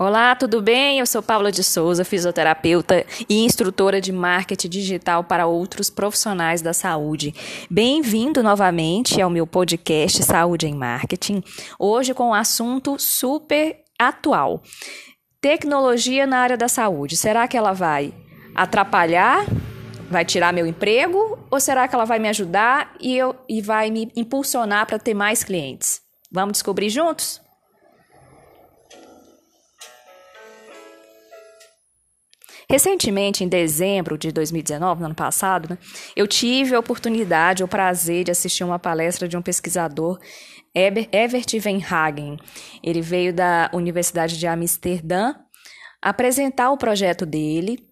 Olá, tudo bem? Eu sou Paula de Souza, fisioterapeuta e instrutora de marketing digital para outros profissionais da saúde. Bem-vindo novamente ao meu podcast Saúde em Marketing. Hoje com um assunto super atual. Tecnologia na área da saúde. Será que ela vai atrapalhar? Vai tirar meu emprego? Ou será que ela vai me ajudar e, eu, e vai me impulsionar para ter mais clientes? Vamos descobrir juntos? Recentemente, em dezembro de 2019, no ano passado, né, eu tive a oportunidade, o prazer de assistir uma palestra de um pesquisador, Evert Van Hagen. Ele veio da Universidade de Amsterdã apresentar o projeto dele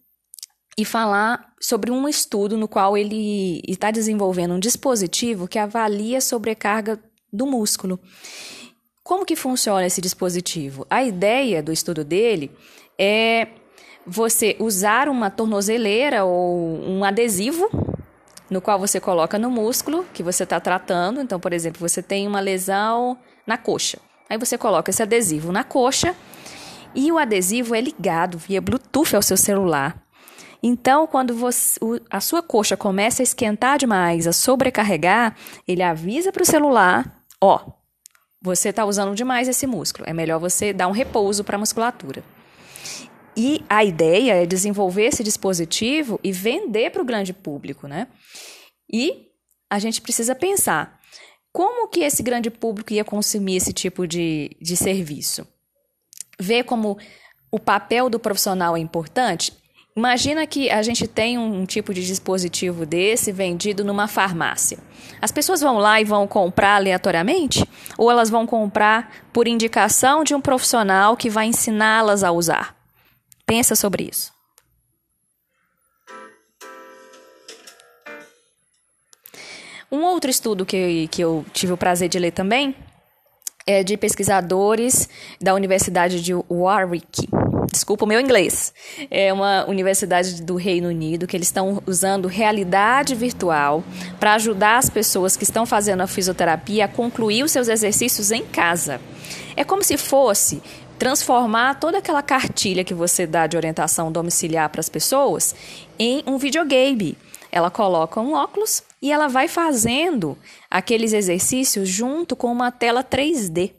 e falar sobre um estudo no qual ele está desenvolvendo um dispositivo que avalia a sobrecarga do músculo. Como que funciona esse dispositivo? A ideia do estudo dele é você usar uma tornozeleira ou um adesivo no qual você coloca no músculo que você está tratando. Então, por exemplo, você tem uma lesão na coxa. Aí você coloca esse adesivo na coxa e o adesivo é ligado via Bluetooth ao seu celular. Então, quando você, a sua coxa começa a esquentar demais, a sobrecarregar, ele avisa para o celular: ó, você está usando demais esse músculo. É melhor você dar um repouso para a musculatura. E a ideia é desenvolver esse dispositivo e vender para o grande público, né? E a gente precisa pensar como que esse grande público ia consumir esse tipo de, de serviço. Ver como o papel do profissional é importante. Imagina que a gente tem um, um tipo de dispositivo desse vendido numa farmácia. As pessoas vão lá e vão comprar aleatoriamente? Ou elas vão comprar por indicação de um profissional que vai ensiná-las a usar? Pensa sobre isso. Um outro estudo que, que eu tive o prazer de ler também é de pesquisadores da Universidade de Warwick. Desculpa o meu inglês. É uma universidade do Reino Unido que eles estão usando realidade virtual para ajudar as pessoas que estão fazendo a fisioterapia a concluir os seus exercícios em casa. É como se fosse transformar toda aquela cartilha que você dá de orientação domiciliar para as pessoas em um videogame. Ela coloca um óculos e ela vai fazendo aqueles exercícios junto com uma tela 3D.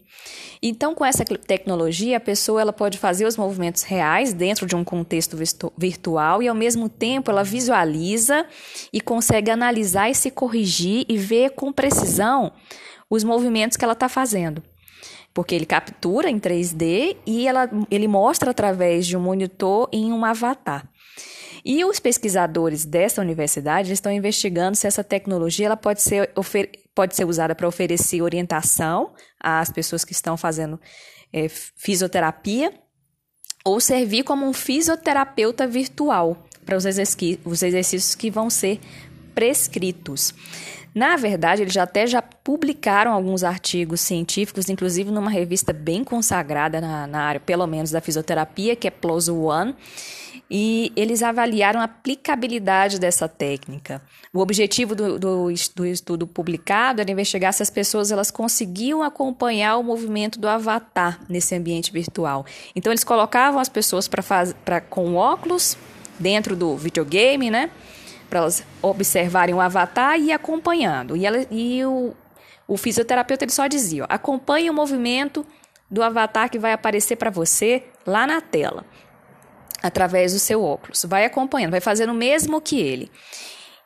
Então, com essa tecnologia, a pessoa ela pode fazer os movimentos reais dentro de um contexto virtual e, ao mesmo tempo, ela visualiza e consegue analisar e se corrigir e ver com precisão os movimentos que ela está fazendo porque ele captura em 3D e ela, ele mostra através de um monitor em um avatar. E os pesquisadores dessa universidade estão investigando se essa tecnologia ela pode, ser, pode ser usada para oferecer orientação às pessoas que estão fazendo é, fisioterapia ou servir como um fisioterapeuta virtual para os exercícios que vão ser prescritos. Na verdade, eles já até já publicaram alguns artigos científicos, inclusive numa revista bem consagrada na, na área, pelo menos da fisioterapia, que é PLOS One, e eles avaliaram a aplicabilidade dessa técnica. O objetivo do, do, do, estudo publicado era investigar se as pessoas elas conseguiam acompanhar o movimento do avatar nesse ambiente virtual. Então, eles colocavam as pessoas para com óculos dentro do videogame, né? Para elas observarem o avatar e acompanhando. E, ela, e o, o fisioterapeuta ele só dizia: ó, acompanhe o movimento do avatar que vai aparecer para você lá na tela, através do seu óculos. Vai acompanhando, vai fazendo o mesmo que ele.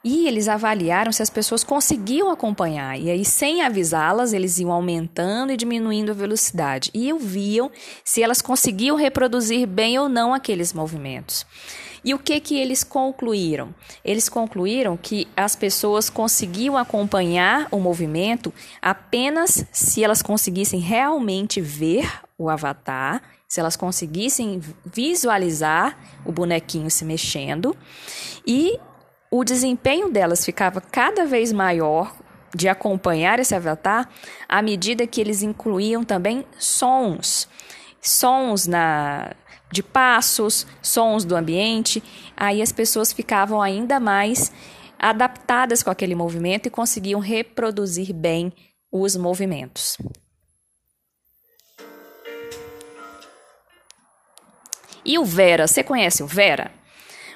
E eles avaliaram se as pessoas conseguiam acompanhar. E aí, sem avisá-las, eles iam aumentando e diminuindo a velocidade. E viam se elas conseguiam reproduzir bem ou não aqueles movimentos. E o que que eles concluíram? Eles concluíram que as pessoas conseguiam acompanhar o movimento apenas se elas conseguissem realmente ver o avatar, se elas conseguissem visualizar o bonequinho se mexendo e o desempenho delas ficava cada vez maior de acompanhar esse avatar à medida que eles incluíam também sons. Sons na, de passos, sons do ambiente, aí as pessoas ficavam ainda mais adaptadas com aquele movimento e conseguiam reproduzir bem os movimentos. E o Vera, você conhece o Vera?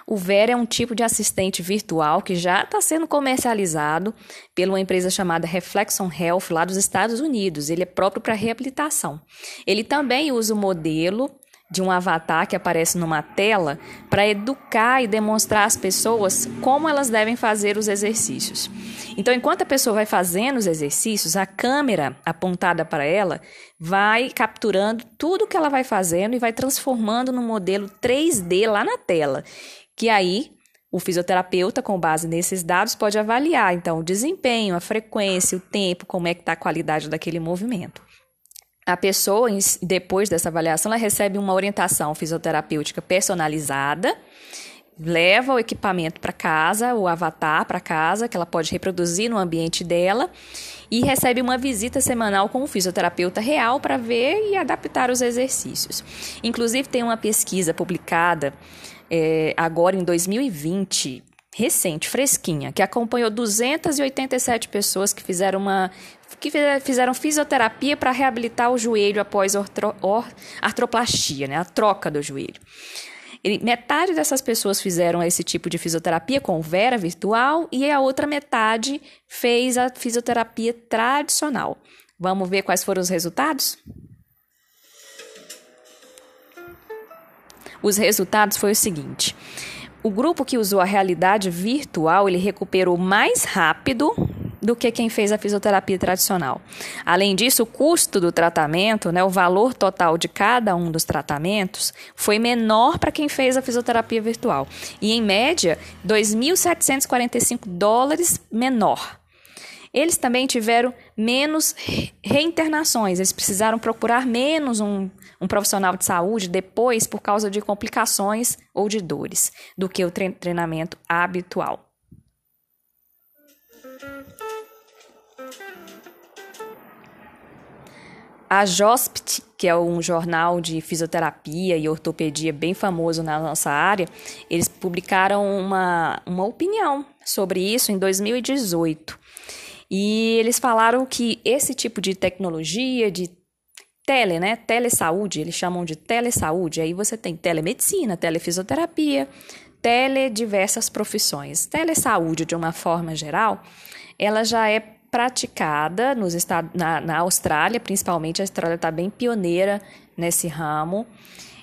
O Vera é um tipo de assistente virtual que já está sendo comercializado por uma empresa chamada Reflection Health, lá dos Estados Unidos. Ele é próprio para reabilitação. Ele também usa o modelo de um avatar que aparece numa tela para educar e demonstrar às pessoas como elas devem fazer os exercícios. Então, enquanto a pessoa vai fazendo os exercícios, a câmera apontada para ela vai capturando tudo que ela vai fazendo e vai transformando no modelo 3D lá na tela que aí o fisioterapeuta, com base nesses dados, pode avaliar então o desempenho, a frequência, o tempo, como é que está a qualidade daquele movimento. A pessoa, depois dessa avaliação, ela recebe uma orientação fisioterapêutica personalizada, leva o equipamento para casa, o avatar para casa, que ela pode reproduzir no ambiente dela, e recebe uma visita semanal com um fisioterapeuta real para ver e adaptar os exercícios. Inclusive, tem uma pesquisa publicada é, agora em 2020, recente, fresquinha, que acompanhou 287 pessoas que fizeram uma que fizeram fisioterapia para reabilitar o joelho após artroplastia, né, a troca do joelho. Ele, metade dessas pessoas fizeram esse tipo de fisioterapia com Vera virtual e a outra metade fez a fisioterapia tradicional. Vamos ver quais foram os resultados? Os resultados foi o seguinte: o grupo que usou a realidade virtual, ele recuperou mais rápido do que quem fez a fisioterapia tradicional. Além disso, o custo do tratamento, né, o valor total de cada um dos tratamentos, foi menor para quem fez a fisioterapia virtual. E, em média, 2.745 dólares menor. Eles também tiveram menos reinternações, eles precisaram procurar menos um, um profissional de saúde depois por causa de complicações ou de dores do que o treinamento habitual. A JOSPT, que é um jornal de fisioterapia e ortopedia bem famoso na nossa área, eles publicaram uma, uma opinião sobre isso em 2018. E eles falaram que esse tipo de tecnologia, de tele, né? Telesaúde, eles chamam de telesaúde. Aí você tem telemedicina, telefisioterapia, tele diversas profissões. Telesaúde, de uma forma geral, ela já é praticada nos estados, na, na Austrália, principalmente. A Austrália está bem pioneira nesse ramo.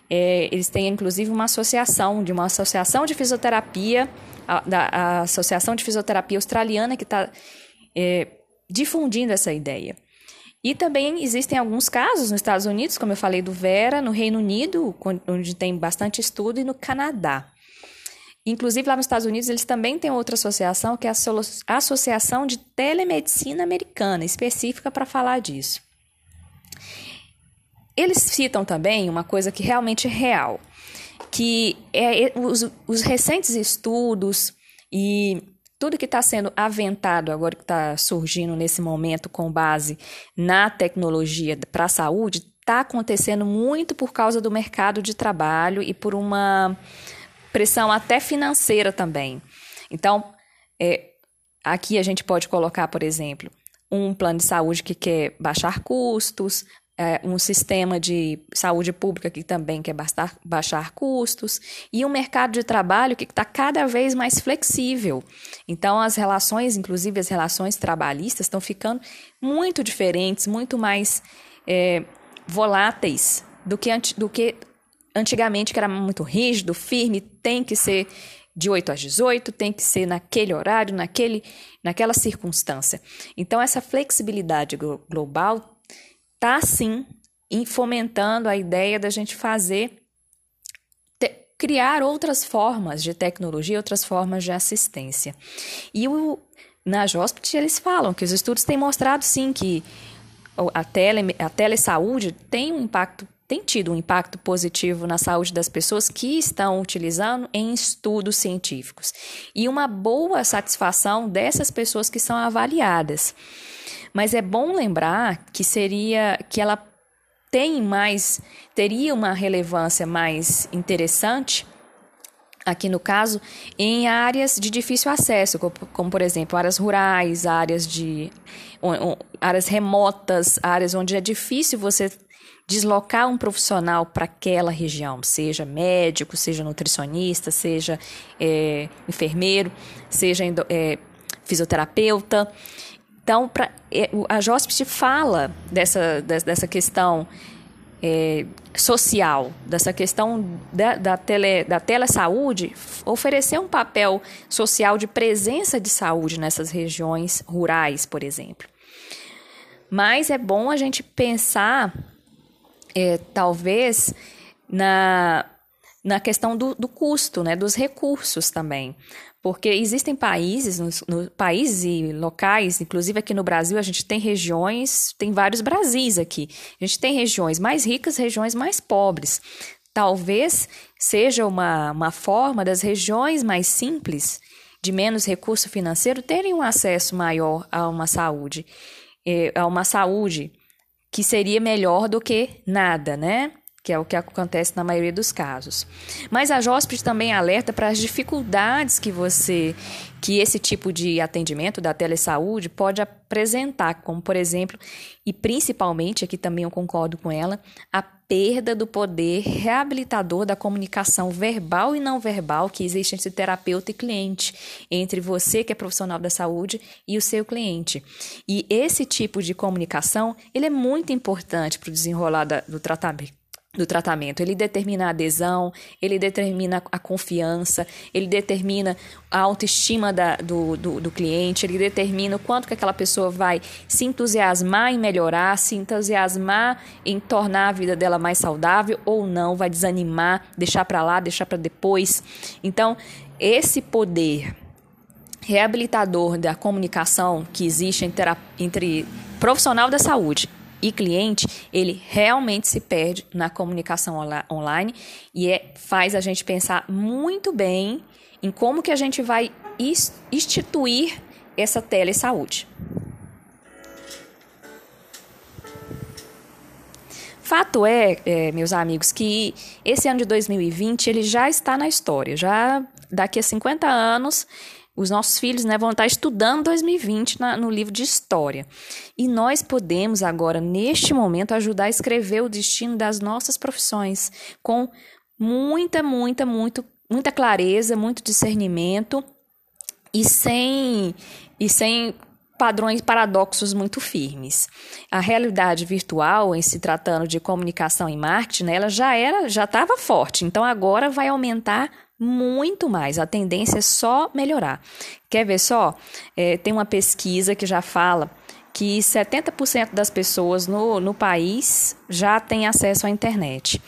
É, eles têm inclusive uma associação, de uma associação de fisioterapia, a, da a Associação de Fisioterapia Australiana, que está é, difundindo essa ideia. E também existem alguns casos nos Estados Unidos, como eu falei do Vera, no Reino Unido, onde tem bastante estudo, e no Canadá. Inclusive, lá nos Estados Unidos, eles também têm outra associação, que é a Associação de Telemedicina Americana, específica para falar disso. Eles citam também uma coisa que realmente é real, que é os, os recentes estudos e tudo que está sendo aventado agora, que está surgindo nesse momento com base na tecnologia para a saúde, está acontecendo muito por causa do mercado de trabalho e por uma pressão até financeira também. Então, é, aqui a gente pode colocar, por exemplo, um plano de saúde que quer baixar custos, é, um sistema de saúde pública que também quer baixar, custos, e um mercado de trabalho que está cada vez mais flexível. Então, as relações, inclusive as relações trabalhistas, estão ficando muito diferentes, muito mais é, voláteis do que, do que antigamente, que era muito rígido, firme, tem que ser de 8 às 18, tem que ser naquele horário, naquele, naquela circunstância. Então, essa flexibilidade global está sim fomentando a ideia da gente fazer te, criar outras formas de tecnologia, outras formas de assistência. E o, na JOSPT eles falam que os estudos têm mostrado sim que a, tele, a telesaúde tem um impacto tem tido um impacto positivo na saúde das pessoas que estão utilizando em estudos científicos e uma boa satisfação dessas pessoas que são avaliadas. Mas é bom lembrar que seria que ela tem mais teria uma relevância mais interessante aqui no caso em áreas de difícil acesso, como, por exemplo áreas rurais, áreas de áreas remotas, áreas onde é difícil você deslocar um profissional para aquela região, seja médico, seja nutricionista, seja é, enfermeiro, seja é, fisioterapeuta. Então, pra, é, a JOSPT fala dessa, dessa questão é, social, dessa questão da, da, tele, da telesaúde, oferecer um papel social de presença de saúde nessas regiões rurais, por exemplo. Mas é bom a gente pensar, é, talvez, na, na questão do, do custo, né, dos recursos também. Porque existem países, no, no, países e locais, inclusive aqui no Brasil, a gente tem regiões, tem vários Brasis aqui. A gente tem regiões mais ricas, regiões mais pobres. Talvez seja uma, uma forma das regiões mais simples, de menos recurso financeiro, terem um acesso maior a uma saúde, eh, a uma saúde que seria melhor do que nada, né? que é o que acontece na maioria dos casos. Mas a JOSPED também alerta para as dificuldades que você, que esse tipo de atendimento da telesaúde pode apresentar, como por exemplo, e principalmente, aqui também eu concordo com ela, a perda do poder reabilitador da comunicação verbal e não verbal que existe entre terapeuta e cliente, entre você que é profissional da saúde e o seu cliente. E esse tipo de comunicação, ele é muito importante para o desenrolar do tratamento do tratamento. Ele determina a adesão, ele determina a confiança, ele determina a autoestima da, do, do, do, cliente, ele determina o quanto que aquela pessoa vai se entusiasmar em melhorar, se entusiasmar em tornar a vida dela mais saudável ou não, vai desanimar, deixar para lá, deixar para depois. Então, esse poder reabilitador da comunicação que existe entre, entre profissional da saúde e cliente, ele realmente se perde na comunicação online e é, faz a gente pensar muito bem em como que a gente vai instituir essa telesaúde. Fato é, é, meus amigos, que esse ano de 2020 ele já está na história. Já daqui a 50 anos os nossos filhos né, vão estar estudando 2020 na, no livro de história. E nós podemos agora, neste momento, ajudar a escrever o destino das nossas profissões com muita, muita, muito, muita clareza, muito discernimento e sem, e sem padrões paradoxos muito firmes. A realidade virtual, em se tratando de comunicação e marketing, né, ela já era, já estava forte. Então agora vai aumentar muito mais. A tendência é só melhorar. Quer ver só? É, tem uma pesquisa que já fala que 70% das pessoas no, no país já têm acesso à internet.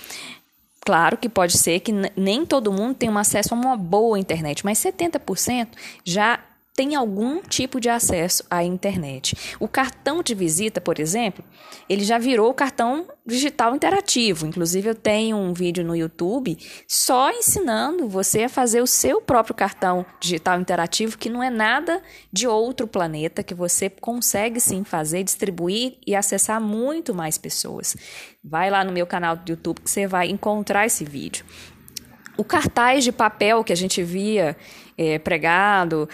Claro que pode ser que nem todo mundo tem um acesso a uma boa internet, mas 70% já tem algum tipo de acesso à internet. O cartão de visita, por exemplo, ele já virou cartão digital interativo. Inclusive, eu tenho um vídeo no YouTube só ensinando você a fazer o seu próprio cartão digital interativo, que não é nada de outro planeta, que você consegue sim fazer, distribuir e acessar muito mais pessoas. Vai lá no meu canal do YouTube que você vai encontrar esse vídeo. O cartaz de papel que a gente via é, pregado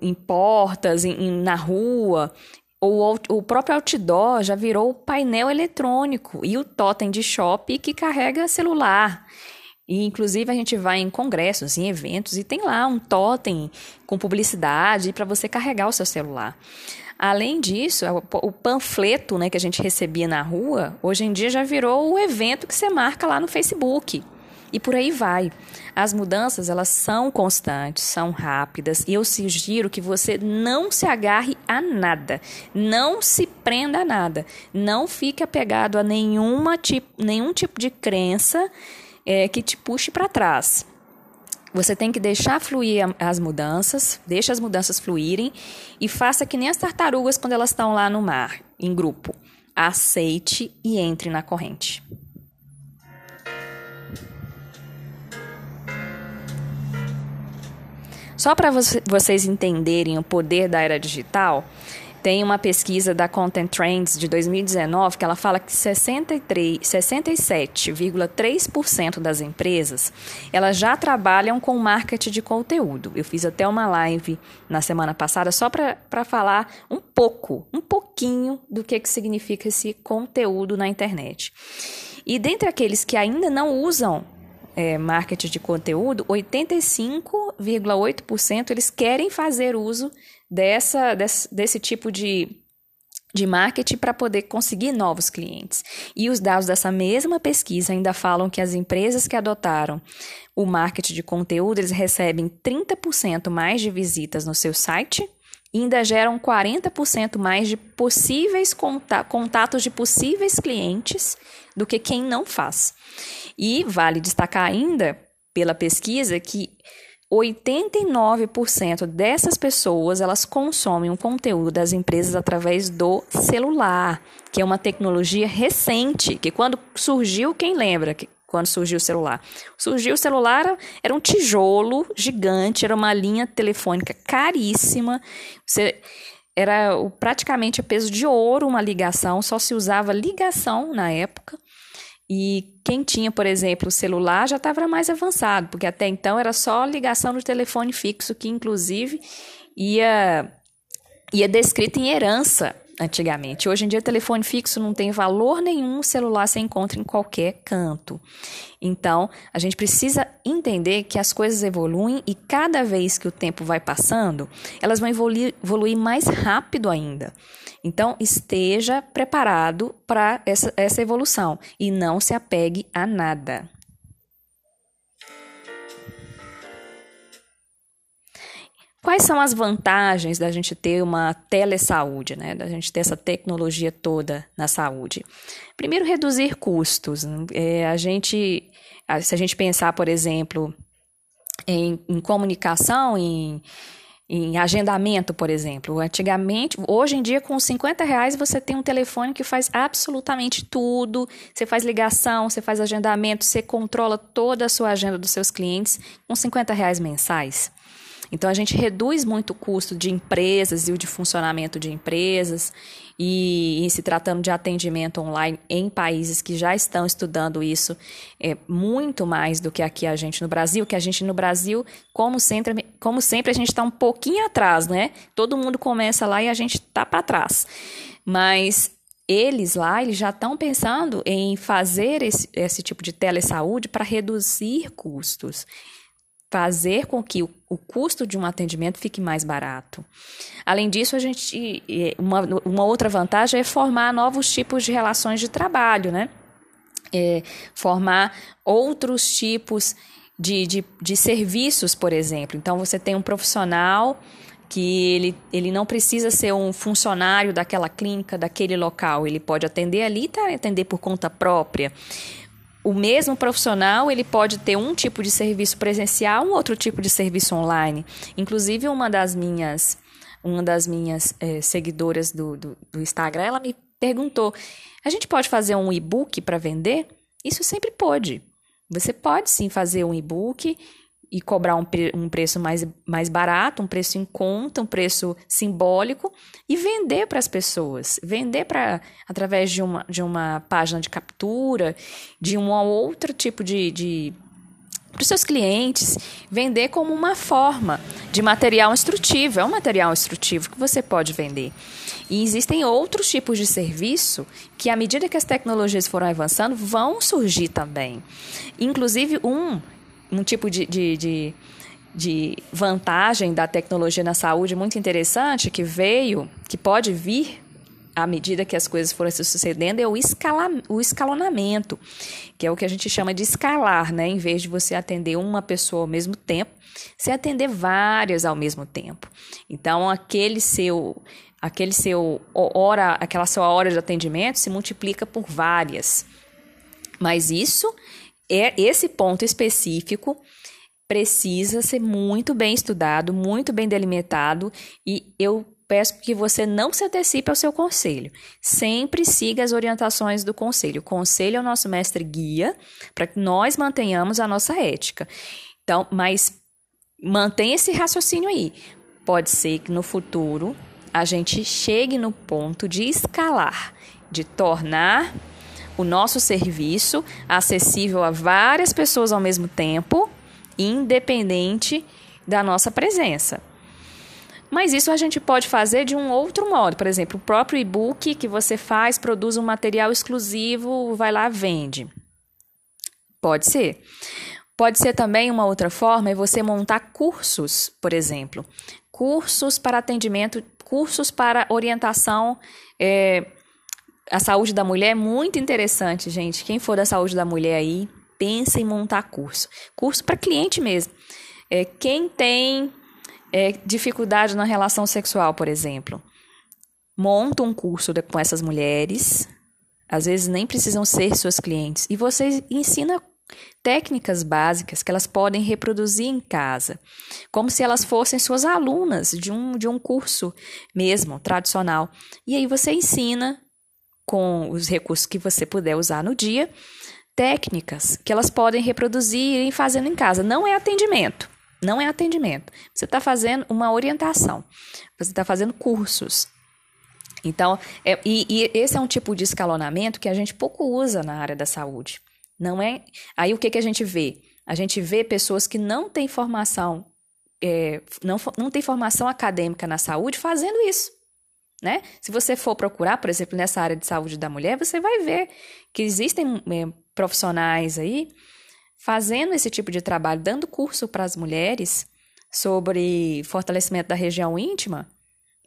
em portas, em, na rua. O, o próprio outdoor já virou painel eletrônico e o totem de shopping que carrega celular. E, inclusive, a gente vai em congressos, em eventos, e tem lá um totem com publicidade para você carregar o seu celular. Além disso, o panfleto né, que a gente recebia na rua, hoje em dia já virou o evento que você marca lá no Facebook. E por aí vai. As mudanças, elas são constantes, são rápidas, e eu sugiro que você não se agarre a nada, não se prenda a nada, não fique apegado a nenhuma tipo, nenhum tipo de crença é, que te puxe para trás. Você tem que deixar fluir as mudanças, deixa as mudanças fluírem e faça que nem as tartarugas quando elas estão lá no mar, em grupo. Aceite e entre na corrente. Só para vocês entenderem o poder da era digital, Tem uma pesquisa da Content Trends de 2019 que ela fala que 67,3% das empresas elas já trabalham com marketing de conteúdo. Eu fiz até uma live na semana passada só para falar um pouco, um pouquinho do que, que significa esse conteúdo na internet. E dentre aqueles que ainda não usam é, marketing de conteúdo, 85,8% eles querem fazer uso dessa, desse, desse tipo de, de marketing para poder conseguir novos clientes. E os dados dessa mesma pesquisa ainda falam que as empresas que adotaram o marketing de conteúdo, eles recebem 30% mais de visitas no seu site e ainda geram 40% mais de possíveis contatos de possíveis clientes do que quem não faz. E vale destacar ainda, pela pesquisa, que 89% dessas pessoas elas consomem o conteúdo das empresas através do celular, que é uma tecnologia recente, que quando surgiu, quem lembra? quando surgiu o celular. Surgiu o celular, era um tijolo gigante, era uma linha telefônica caríssima. Você era praticamente a peso de ouro uma ligação, só se usava ligação na época. E quem tinha, por exemplo, celular já estava mais avançado, porque até então era só ligação no telefone fixo, que inclusive ia, ia descrito em herança antigamente. Hoje em dia, telefone fixo não tem valor nenhum, celular se encontra em qualquer canto. Então, a gente precisa entender que as coisas evoluem e cada vez que o tempo vai passando, elas vão evoluir, evoluir mais rápido ainda. Então, esteja preparado para essa, essa evolução e não se apegue a nada. Quais são as vantagens da gente ter uma telesaúde, né? Da gente ter essa tecnologia toda na saúde? Primeiro, reduzir custos. É, a gente, se a gente pensar, por exemplo, em, em comunicação, em, em agendamento, por exemplo. Antigamente, hoje em dia, com 50 reais, você tem um telefone que faz absolutamente tudo. Você faz ligação, você faz agendamento, você controla toda a sua agenda dos seus clientes com 50 reais mensais. Então a gente reduz muito o custo de empresas e o de funcionamento de empresas. E, e, se tratando de atendimento online em países que já estão estudando isso, é muito mais do que aqui a gente no Brasil, que a gente no Brasil, como sempre, como sempre a gente está um pouquinho atrás, né? Todo mundo começa lá e a gente está para trás. Mas eles lá, eles já estão pensando em fazer esse, esse tipo de telesaúde para reduzir custos fazer com que o, o, custo de um atendimento fique mais barato. Além disso, a gente uma, uma outra vantagem é formar novos tipos de relações de trabalho, né? É, formar outros tipos de, de, de serviços, por exemplo. Então, você tem um profissional que ele, ele não precisa ser um funcionário daquela clínica, daquele local. Ele pode atender ali, tá, atender por conta própria o mesmo profissional ele pode ter um tipo de serviço presencial, um outro tipo de serviço online. Inclusive uma das minhas uma das minhas é, seguidoras do, do, do Instagram, ela me perguntou: a gente pode fazer um e-book para vender? Isso sempre pode. Você pode sim fazer um e-book e cobrar um, um preço mais, mais barato, um preço em conta, um preço simbólico e vender para as pessoas. Vender para através de uma, de uma página de captura, de um outro tipo de, de para os seus clientes, vender como uma forma de material instrutivo. É um material instrutivo que você pode vender. E existem outros tipos de serviço que, à medida que as tecnologias foram avançando, vão surgir também. Inclusive, um um tipo de, de, de, de vantagem da tecnologia na saúde muito interessante que veio, que pode vir à medida que as coisas forem se sucedendo, é o, escala, o escalonamento, que é o que a gente chama de escalar, né? Em vez de você atender uma pessoa ao mesmo tempo, você atender várias ao mesmo tempo. Então, aquele seu, aquele seu hora, aquela sua hora de atendimento se multiplica por várias. Mas isso é esse ponto específico precisa ser muito bem estudado, muito bem delimitado e eu peço que você não se antecipe ao seu conselho. Sempre siga as orientações do conselho. O conselho é o nosso mestre guia para que nós mantenhamos a nossa ética. Então, mas mantenha esse raciocínio aí. Pode ser que no futuro a gente chegue no ponto de escalar, de tornar o nosso serviço acessível a várias pessoas ao mesmo tempo, independente da nossa presença. Mas isso a gente pode fazer de um outro modo. Por exemplo, o próprio e-book que você faz, produz um material exclusivo, vai lá, vende. Pode ser. Pode ser também uma outra forma é você montar cursos, por exemplo. Cursos para atendimento, cursos para orientação é, à saúde da mulher. É muito interessante, gente. Quem for da saúde da mulher aí, pensa em montar curso. Curso para cliente mesmo. É, quem tem é, dificuldade na relação sexual, por exemplo. Monta um curso com essas mulheres, às vezes nem precisam ser suas clientes, e você ensina técnicas básicas que elas podem reproduzir em casa, como se elas fossem suas alunas de um, de um curso mesmo, tradicional. E aí você ensina, com os recursos que você puder usar no dia, técnicas que elas podem reproduzir e fazendo em casa. Não é atendimento. Não é atendimento. Você está fazendo uma orientação. Você está fazendo cursos. Então, é, e, e, esse é um tipo de escalonamento que a gente pouco usa na área da saúde. Não é? Aí o que, que a gente vê? A gente vê pessoas que não têm formação, é, não, não têm formação acadêmica na saúde fazendo isso. Né? Se você for procurar, por exemplo, nessa área de saúde da mulher, você vai ver que existem é, profissionais aí fazendo esse tipo de trabalho, dando curso para as mulheres sobre fortalecimento da região íntima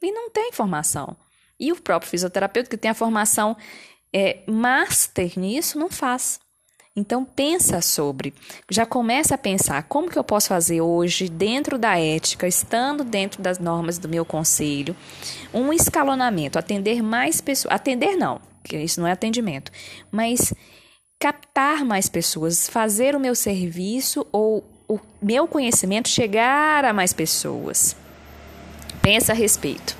e não tem formação. E o próprio fisioterapeuta que tem a formação é, master nisso não faz. Então pensa sobre, já começa a pensar como que eu posso fazer hoje dentro da ética, estando dentro das normas do meu conselho, um escalonamento, atender mais pessoas, atender não, que isso não é atendimento, mas captar mais pessoas, fazer o meu serviço ou o meu conhecimento chegar a mais pessoas. Pensa a respeito.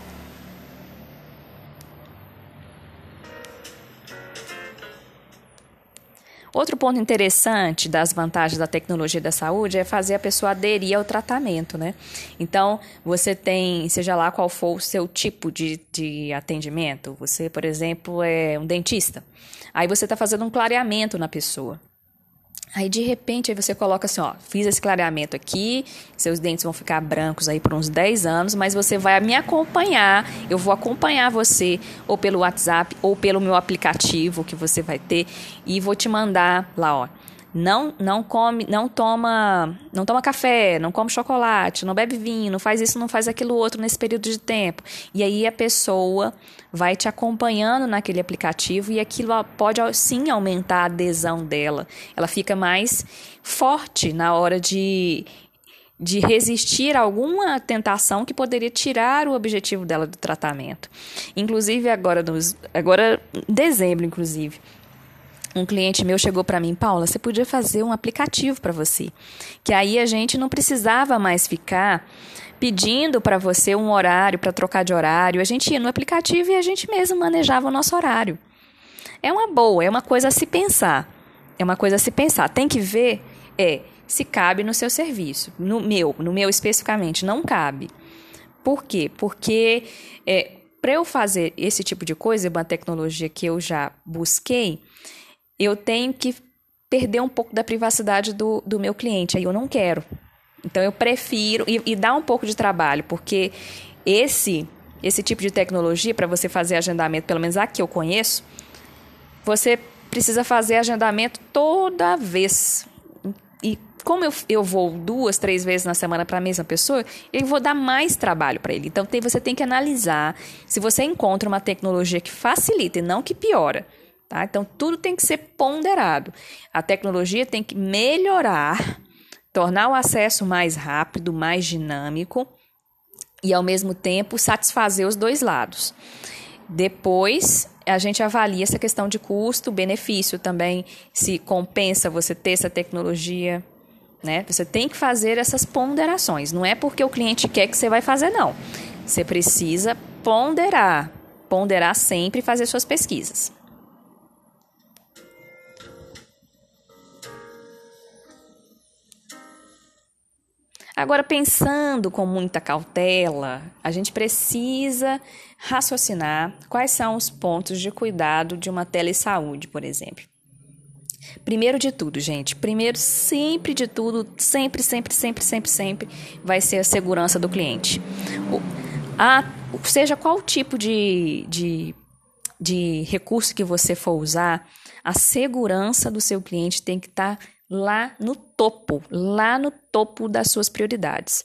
Outro ponto interessante das vantagens da tecnologia da saúde é fazer a pessoa aderir ao tratamento, né? Então, você tem, seja lá qual for o seu tipo de, de atendimento, você, por exemplo, é um dentista. Aí você está fazendo um clareamento na pessoa. Aí de repente aí você coloca assim, ó, fiz esse clareamento aqui, seus dentes vão ficar brancos aí por uns 10 anos, mas você vai me acompanhar, eu vou acompanhar você ou pelo WhatsApp ou pelo meu aplicativo que você vai ter e vou te mandar lá, ó, não não come, não toma, não toma café, não come chocolate, não bebe vinho, não faz isso, não faz aquilo outro nesse período de tempo. E aí a pessoa vai te acompanhando naquele aplicativo e aquilo pode sim aumentar a adesão dela. Ela fica mais forte na hora de de resistir a alguma tentação que poderia tirar o objetivo dela do tratamento. Inclusive agora nos, agora em dezembro inclusive, um cliente meu chegou para mim, Paula, você podia fazer um aplicativo para você, que aí a gente não precisava mais ficar pedindo para você um horário para trocar de horário. A gente ia no aplicativo e a gente mesmo manejava o nosso horário. É uma boa, é uma coisa a se pensar. É uma coisa a se pensar. Tem que ver é se cabe no seu serviço. No meu, no meu especificamente, não cabe. Por quê? Porque é, para eu fazer esse tipo de coisa, uma tecnologia que eu já busquei, eu tenho que perder um pouco da privacidade do, do meu cliente. Aí eu não quero. Então eu prefiro e, e dá um pouco de trabalho, porque esse esse tipo de tecnologia para você fazer agendamento, pelo menos a que eu conheço, você precisa fazer agendamento toda vez. E como eu, eu vou duas, três vezes na semana para a mesma pessoa, eu vou dar mais trabalho para ele. Então tem, você tem que analisar se você encontra uma tecnologia que facilita e não que piora. Tá? Então, tudo tem que ser ponderado. A tecnologia tem que melhorar, tornar o acesso mais rápido, mais dinâmico e, ao mesmo tempo, satisfazer os dois lados. Depois, a gente avalia essa questão de custo-benefício também, se compensa você ter essa tecnologia. Né? Você tem que fazer essas ponderações. Não é porque o cliente quer que você vai fazer, não. Você precisa ponderar. Ponderar sempre e fazer suas pesquisas. Agora, pensando com muita cautela, a gente precisa raciocinar quais são os pontos de cuidado de uma telesaúde, por exemplo. Primeiro de tudo, gente, primeiro sempre de tudo, sempre, sempre, sempre, sempre, sempre vai ser a segurança do cliente. O, a, seja qual tipo de, de, de recurso que você for usar, a segurança do seu cliente tem que estar tá lá no topo, lá no topo das suas prioridades.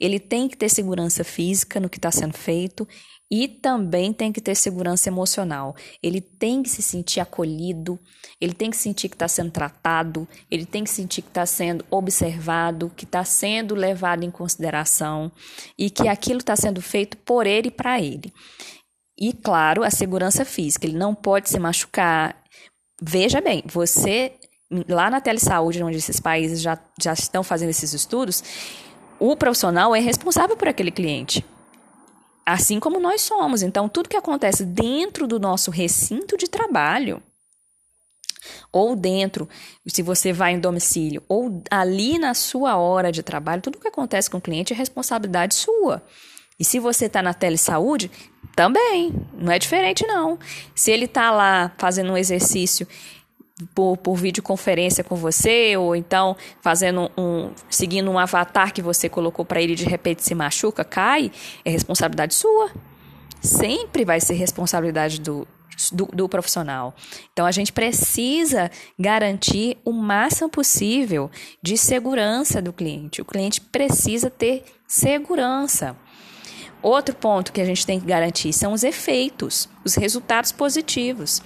Ele tem que ter segurança física no que está sendo feito e também tem que ter segurança emocional. Ele tem que se sentir acolhido, ele tem que sentir que está sendo tratado, ele tem que sentir que está sendo observado, que está sendo levado em consideração e que aquilo está sendo feito por ele e para ele. E, claro, a segurança física. Ele não pode se machucar. Veja bem, você, lá na telesaúde, onde esses países já, já estão fazendo esses estudos, o profissional é responsável por aquele cliente. Assim como nós somos. Então, tudo que acontece dentro do nosso recinto de trabalho, ou dentro, se você vai em domicílio, ou ali na sua hora de trabalho, tudo que acontece com o cliente é responsabilidade sua. E se você está na telesaúde, também, não é diferente não. Se ele está lá fazendo um exercício por, por videoconferência com você, ou então fazendo um. seguindo um avatar que você colocou para ele de repente se machuca, cai, é responsabilidade sua. Sempre vai ser responsabilidade do, do, do, profissional. Então, a gente precisa garantir o máximo possível de segurança do cliente. O cliente precisa ter segurança. Outro ponto que a gente tem que garantir são os efeitos, os resultados positivos.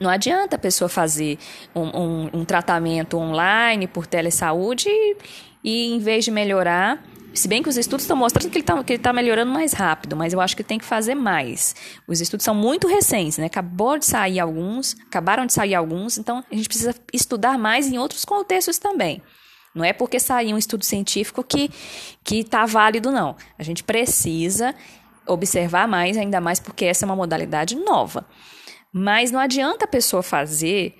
Não adianta a pessoa fazer um, um, um tratamento online por telesaúde e, e, em vez de melhorar, se bem que os estudos estão mostrando que ele está tá melhorando mais rápido, mas eu acho que tem que fazer mais. Os estudos são muito recentes, né? Acabou de sair alguns, acabaram de sair alguns, então a gente precisa estudar mais em outros contextos também. Não é porque saiu um estudo científico que que está válido, não. A gente precisa observar mais, ainda mais porque essa é uma modalidade nova. Mas não adianta a pessoa fazer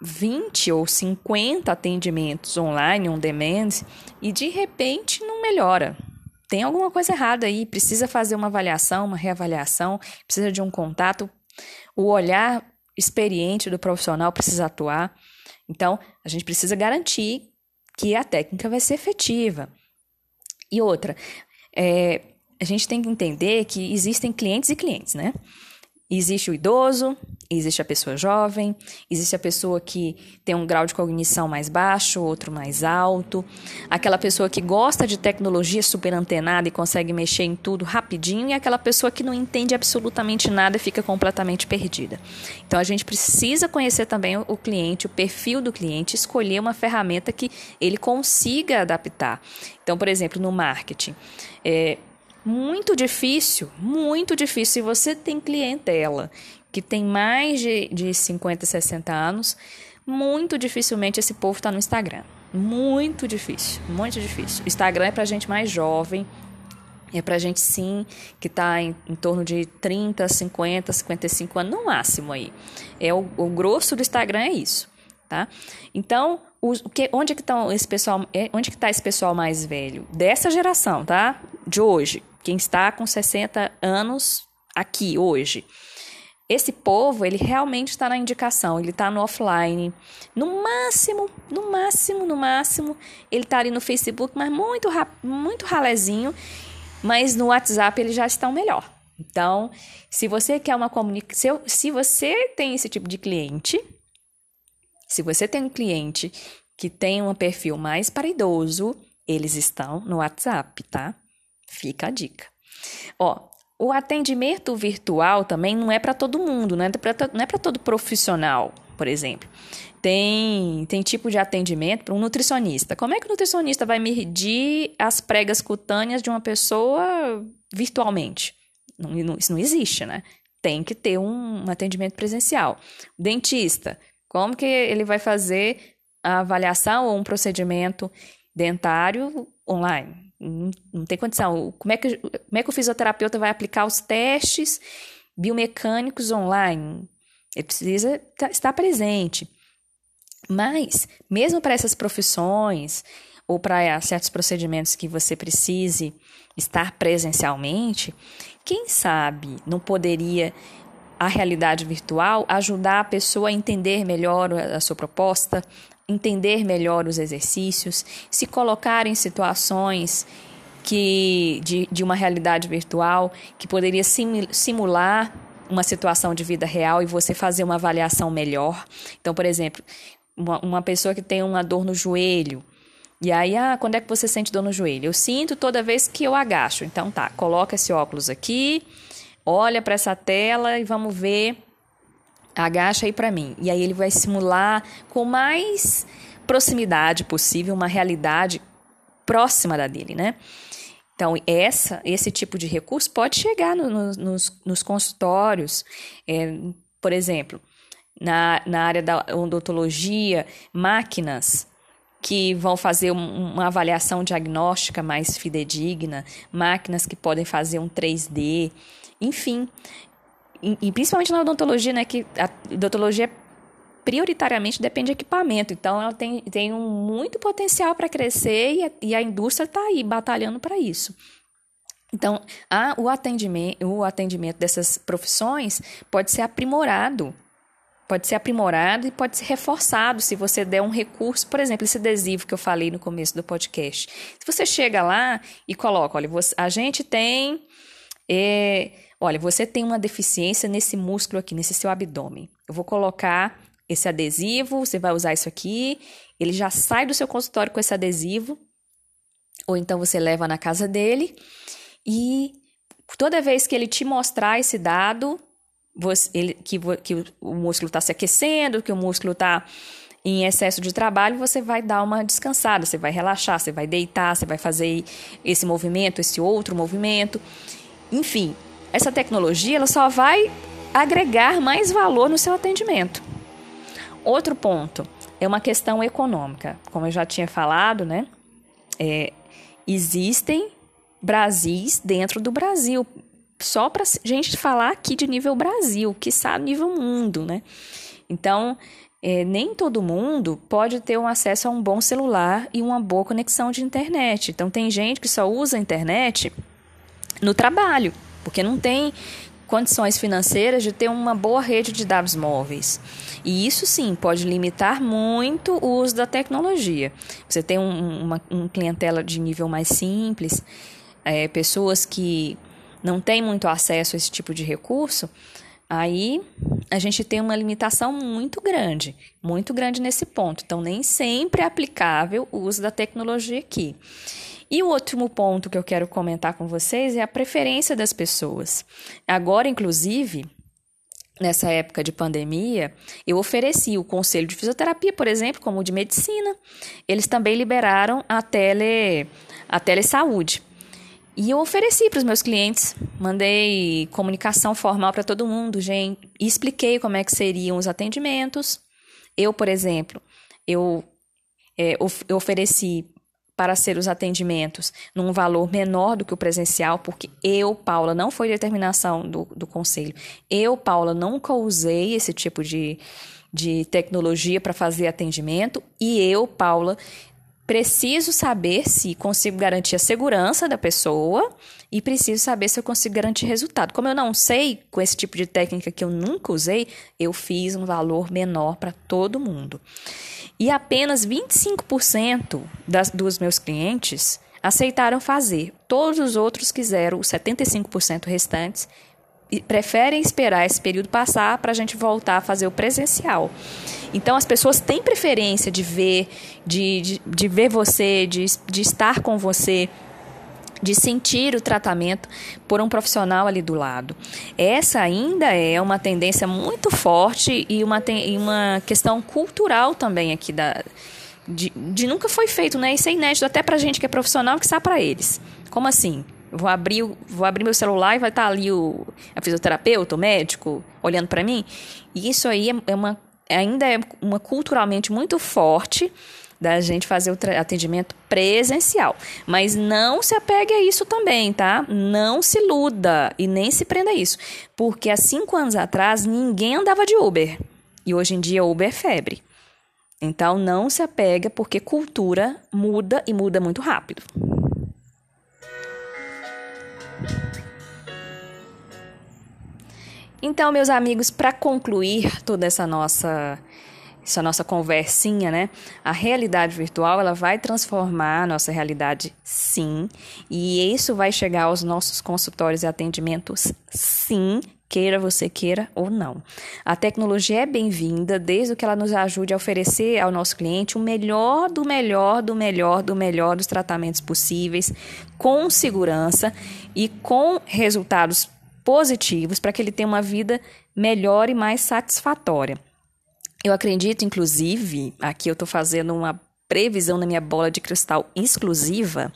20 ou 50 atendimentos online, on demand, e de repente não melhora. Tem alguma coisa errada aí, precisa fazer uma avaliação, uma reavaliação, precisa de um contato. O olhar experiente do profissional precisa atuar. Então, a gente precisa garantir que a técnica vai ser efetiva. E outra, é, a gente tem que entender que existem clientes e clientes, né? Existe o idoso, existe a pessoa jovem, existe a pessoa que tem um grau de cognição mais baixo, outro mais alto, aquela pessoa que gosta de tecnologia super antenada e consegue mexer em tudo rapidinho, e aquela pessoa que não entende absolutamente nada e fica completamente perdida. Então a gente precisa conhecer também o cliente, o perfil do cliente, escolher uma ferramenta que ele consiga adaptar. Então, por exemplo, no marketing. É, muito difícil, muito difícil. Se você tem clientela que tem mais de, de 50, 60 anos, muito dificilmente esse povo está no Instagram. Muito difícil, muito difícil. Instagram é para gente mais jovem, é para gente sim que está em, em, torno de 30, 50, 55 anos no máximo aí. É o, o grosso do Instagram é isso, tá? Então, o, o que, onde é que tá esse pessoal, é, onde que tá esse pessoal mais velho dessa geração, tá? De hoje, quem está com 60 anos aqui hoje. Esse povo, ele realmente está na indicação, ele está no offline. No máximo, no máximo, no máximo, ele está ali no Facebook, mas muito, muito ralezinho. Mas no WhatsApp ele já está o melhor. Então, se você quer uma comunicação, se você tem esse tipo de cliente, se você tem um cliente que tem um perfil mais para idoso, eles estão no WhatsApp, tá? Fica a dica. Ó, o atendimento virtual também não é para todo mundo, não é para todo profissional, por exemplo. Tem, tem tipo de atendimento para um nutricionista. Como é que o nutricionista vai medir as pregas cutâneas de uma pessoa virtualmente? Não, não, isso não existe, né? Tem que ter um, um atendimento presencial. dentista, como que ele vai fazer a avaliação ou um procedimento dentário online? Não, tem condição. Como é, que, como é que o fisioterapeuta vai aplicar os testes biomecânicos online? Ele precisa estar presente. Mas, mesmo para essas profissões, ou para certos procedimentos que você precise estar presencialmente, quem sabe não poderia a realidade virtual ajudar a pessoa a entender melhor a sua proposta, entender melhor os exercícios, se colocar em situações que de, de uma realidade virtual que poderia simular uma situação de vida real e você fazer uma avaliação melhor. Então, por exemplo, uma, uma pessoa que tem uma dor no joelho, e aí, ah, quando é que você sente dor no joelho? Eu sinto toda vez que eu agacho. Então tá, coloca esse óculos aqui, olha para essa tela e vamos ver. Agacha aí para mim. E aí ele vai simular com mais proximidade possível uma realidade próxima da dele, né? Então, essa, esse tipo de recurso pode chegar no, no, nos, nos, consultórios, é, por exemplo, na, na área da odontologia, máquinas que vão fazer uma avaliação diagnóstica mais fidedigna, máquinas que podem fazer um 3D, enfim. E, principalmente na odontologia, né, que a odontologia prioritariamente depende de equipamento, então ela tem, tem um muito potencial para crescer e a, e a indústria está aí batalhando para isso. Então, a, o, atendimento, o atendimento dessas profissões pode ser aprimorado pode ser aprimorado e pode ser reforçado se você der um recurso, por exemplo, esse adesivo que eu falei no começo do podcast. Se você chega lá e coloca, olha, você, a gente tem, é, olha, você tem uma deficiência nesse músculo aqui, nesse seu abdômen. Eu vou colocar esse adesivo, você vai usar isso aqui, ele já sai do seu consultório com esse adesivo, ou então você leva na casa dele e toda vez que ele te mostrar esse dado, você, ele, que, que o músculo está se aquecendo, que o músculo está em excesso de trabalho, você vai dar uma descansada, você vai relaxar, você vai deitar, você vai fazer esse movimento, esse outro movimento. Enfim, essa tecnologia ela só vai agregar mais valor no seu atendimento. Outro ponto é uma questão econômica. Como eu já tinha falado, né? É, existem Brasis dentro do Brasil só para gente falar aqui de nível Brasil, que sabe nível mundo, né? Então, é, nem todo mundo pode ter um acesso a um bom celular e uma boa conexão de internet. Então, tem gente que só usa a internet no trabalho, porque não tem condições financeiras de ter uma boa rede de dados móveis. E isso sim pode limitar muito o uso da tecnologia. Você tem um, uma um clientela de nível mais simples, é, pessoas que não tem muito acesso a esse tipo de recurso, aí a gente tem uma limitação muito grande, muito grande nesse ponto. Então, nem sempre é aplicável o uso da tecnologia aqui. E o último ponto que eu quero comentar com vocês é a preferência das pessoas. Agora, inclusive, nessa época de pandemia, eu ofereci o conselho de fisioterapia, por exemplo, como o de medicina. Eles também liberaram a tele a telesaúde. E eu ofereci para os meus clientes, mandei comunicação formal para todo mundo, gente, e expliquei como é que seriam os atendimentos. Eu, por exemplo, eu, é, eu ofereci para ser os atendimentos num valor menor do que o presencial, porque eu, Paula, não foi determinação do, do conselho. Eu, Paula, nunca usei esse tipo de, de tecnologia para fazer atendimento e eu, Paula, preciso saber se consigo garantir a segurança da pessoa e preciso saber se eu consigo garantir resultado. Como eu não sei com esse tipo de técnica que eu nunca usei, eu fiz um valor menor para todo mundo. E apenas 25% das, dos meus clientes aceitaram fazer. Todos os outros quiseram, os 75% restantes, preferem esperar esse período passar para a gente voltar a fazer o presencial. Então as pessoas têm preferência de ver, de, de, de ver você, de, de estar com você, de sentir o tratamento por um profissional ali do lado. Essa ainda é uma tendência muito forte e uma, e uma questão cultural também aqui da. De, de nunca foi feito, né? Isso é inédito até pra gente que é profissional que sabe para eles. Como assim? Vou abrir, vou abrir meu celular e vai estar tá ali o a fisioterapeuta, o médico, olhando para mim. E isso aí é, é uma, ainda é uma culturalmente muito forte da gente fazer o atendimento presencial. Mas não se apegue a isso também, tá? Não se iluda e nem se prenda a isso. Porque há cinco anos atrás ninguém andava de Uber. E hoje em dia Uber é febre. Então não se apega porque cultura muda e muda muito rápido. Então, meus amigos, para concluir toda essa nossa essa nossa conversinha, né? A realidade virtual, ela vai transformar a nossa realidade, sim, e isso vai chegar aos nossos consultórios e atendimentos, sim, queira você queira ou não. A tecnologia é bem-vinda desde que ela nos ajude a oferecer ao nosso cliente o melhor do melhor do melhor do melhor dos tratamentos possíveis, com segurança e com resultados positivos para que ele tenha uma vida melhor e mais satisfatória. Eu acredito, inclusive, aqui eu estou fazendo uma previsão na minha bola de cristal exclusiva,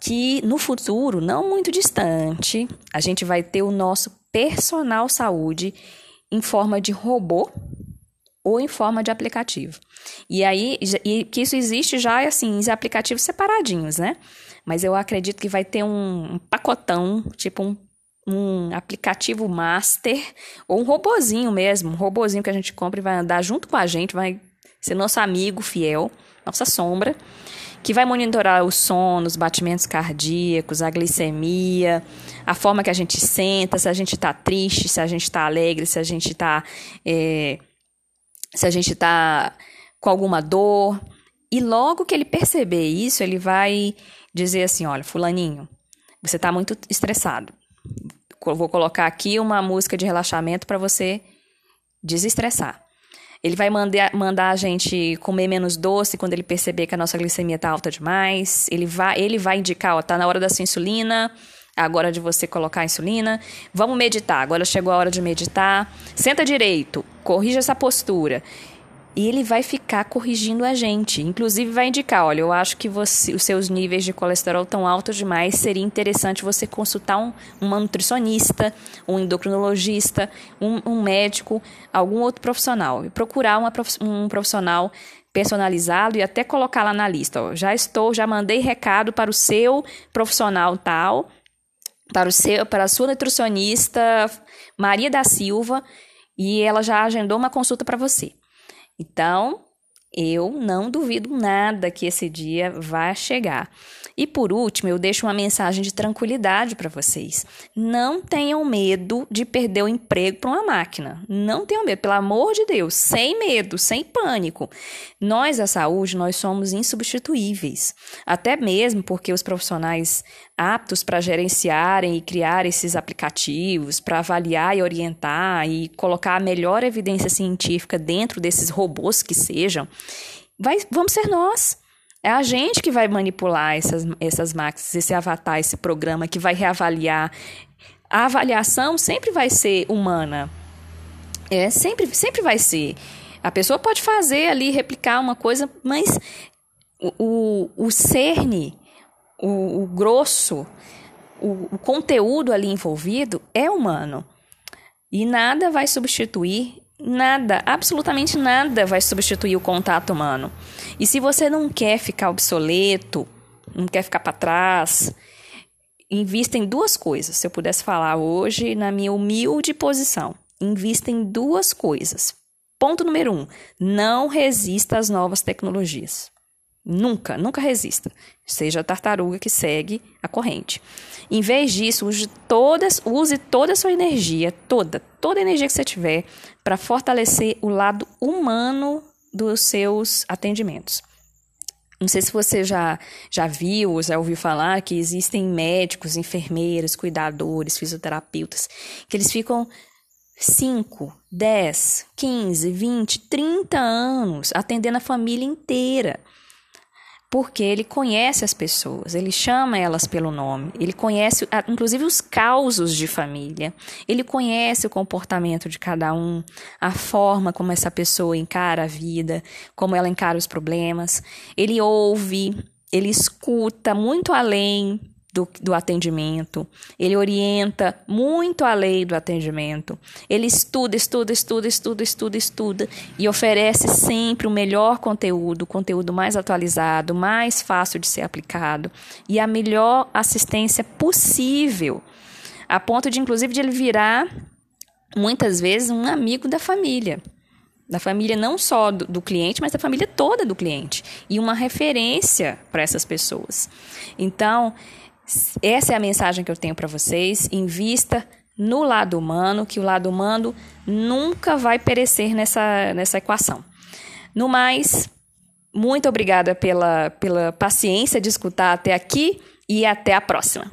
que no futuro, não muito distante, a gente vai ter o nosso personal saúde em forma de robô ou em forma de aplicativo. E aí, e que isso existe já assim, em aplicativos separadinhos, né? Mas eu acredito que vai ter um, um pacotão, tipo um um aplicativo master ou um robozinho mesmo, um robozinho que a gente compra e vai andar junto com a gente, vai ser nosso amigo fiel, nossa sombra, que vai monitorar o sono, os batimentos cardíacos, a glicemia, a forma que a gente senta, se a gente está triste, se a gente está alegre, se a gente está é, se a gente está com alguma dor. E logo que ele perceber isso, ele vai dizer assim, olha, fulaninho, você está muito estressado vou colocar aqui uma música de relaxamento para você desestressar. Ele vai mandar, mandar a gente comer menos doce quando ele perceber que a nossa glicemia está alta demais. Ele vai, ele vai indicar, ó, tá na hora da sua insulina, agora de você colocar a insulina. Vamos meditar, agora chegou a hora de meditar. Senta direito, corrija essa postura e ele vai ficar corrigindo a gente. Inclusive vai indicar, olha, eu acho que você, os seus níveis de colesterol estão altos demais, seria interessante você consultar um, uma nutricionista, um endocrinologista, um, um médico, algum outro profissional. E procurar uma, um profissional personalizado e até colocar lá na lista. Ó, já estou, já mandei recado para o seu profissional tal, para o seu, para a sua nutricionista Maria da Silva, e ela já agendou uma consulta para você. Então, eu não duvido nada que esse dia vá chegar. E por último, eu deixo uma mensagem de tranquilidade para vocês. Não tenham medo de perder o emprego para uma máquina. Não tenham medo, pelo amor de Deus, sem medo, sem pânico. Nós, a saúde, nós somos insubstituíveis. Até mesmo porque os profissionais aptos para gerenciarem e criar esses aplicativos, para avaliar e orientar e colocar a melhor evidência científica dentro desses robôs que sejam, vai, vamos ser nós. É a gente que vai manipular essas, essas máquinas, esse avatar, esse programa que vai reavaliar. A avaliação sempre vai ser humana. É, sempre, sempre vai ser. A pessoa pode fazer ali, replicar uma coisa, mas o, o, o cerne, o, o grosso, o, o conteúdo ali envolvido é humano. E nada vai substituir Nada, absolutamente nada vai substituir o contato humano. E se você não quer ficar obsoleto, não quer ficar para trás, invista em duas coisas. Se eu pudesse falar hoje, na minha humilde posição, invista em duas coisas. Ponto número um: não resista às novas tecnologias. Nunca, nunca resista. Seja a tartaruga que segue a corrente. Em vez disso, use, todas, use toda a sua energia, toda, toda a energia que você tiver, para fortalecer o lado humano dos seus atendimentos. Não sei se você já, já viu ou já ouviu falar que existem médicos, enfermeiros, cuidadores, fisioterapeutas, que eles ficam 5, 10, 15, 20, 30 anos atendendo a família inteira porque ele conhece as pessoas, ele chama elas pelo nome, ele conhece, inclusive, os causos de família, ele conhece o comportamento de cada um, a forma como essa pessoa encara a vida, como ela encara os problemas, ele ouve, ele escuta muito além do, do atendimento, ele orienta muito além do atendimento. Ele estuda, estuda, estuda, estuda, estuda, estuda e oferece sempre o melhor conteúdo, o conteúdo mais atualizado, mais fácil de ser aplicado e a melhor assistência possível, a ponto de, inclusive, de ele virar muitas vezes um amigo da família. da família não só do, do cliente, mas da família toda do cliente e uma referência para essas pessoas. Então, essa é a mensagem que eu tenho para vocês. Invista no lado humano, que o lado humano nunca vai perecer nessa, nessa equação. No mais, muito obrigada pela, pela paciência de escutar até aqui e até a próxima.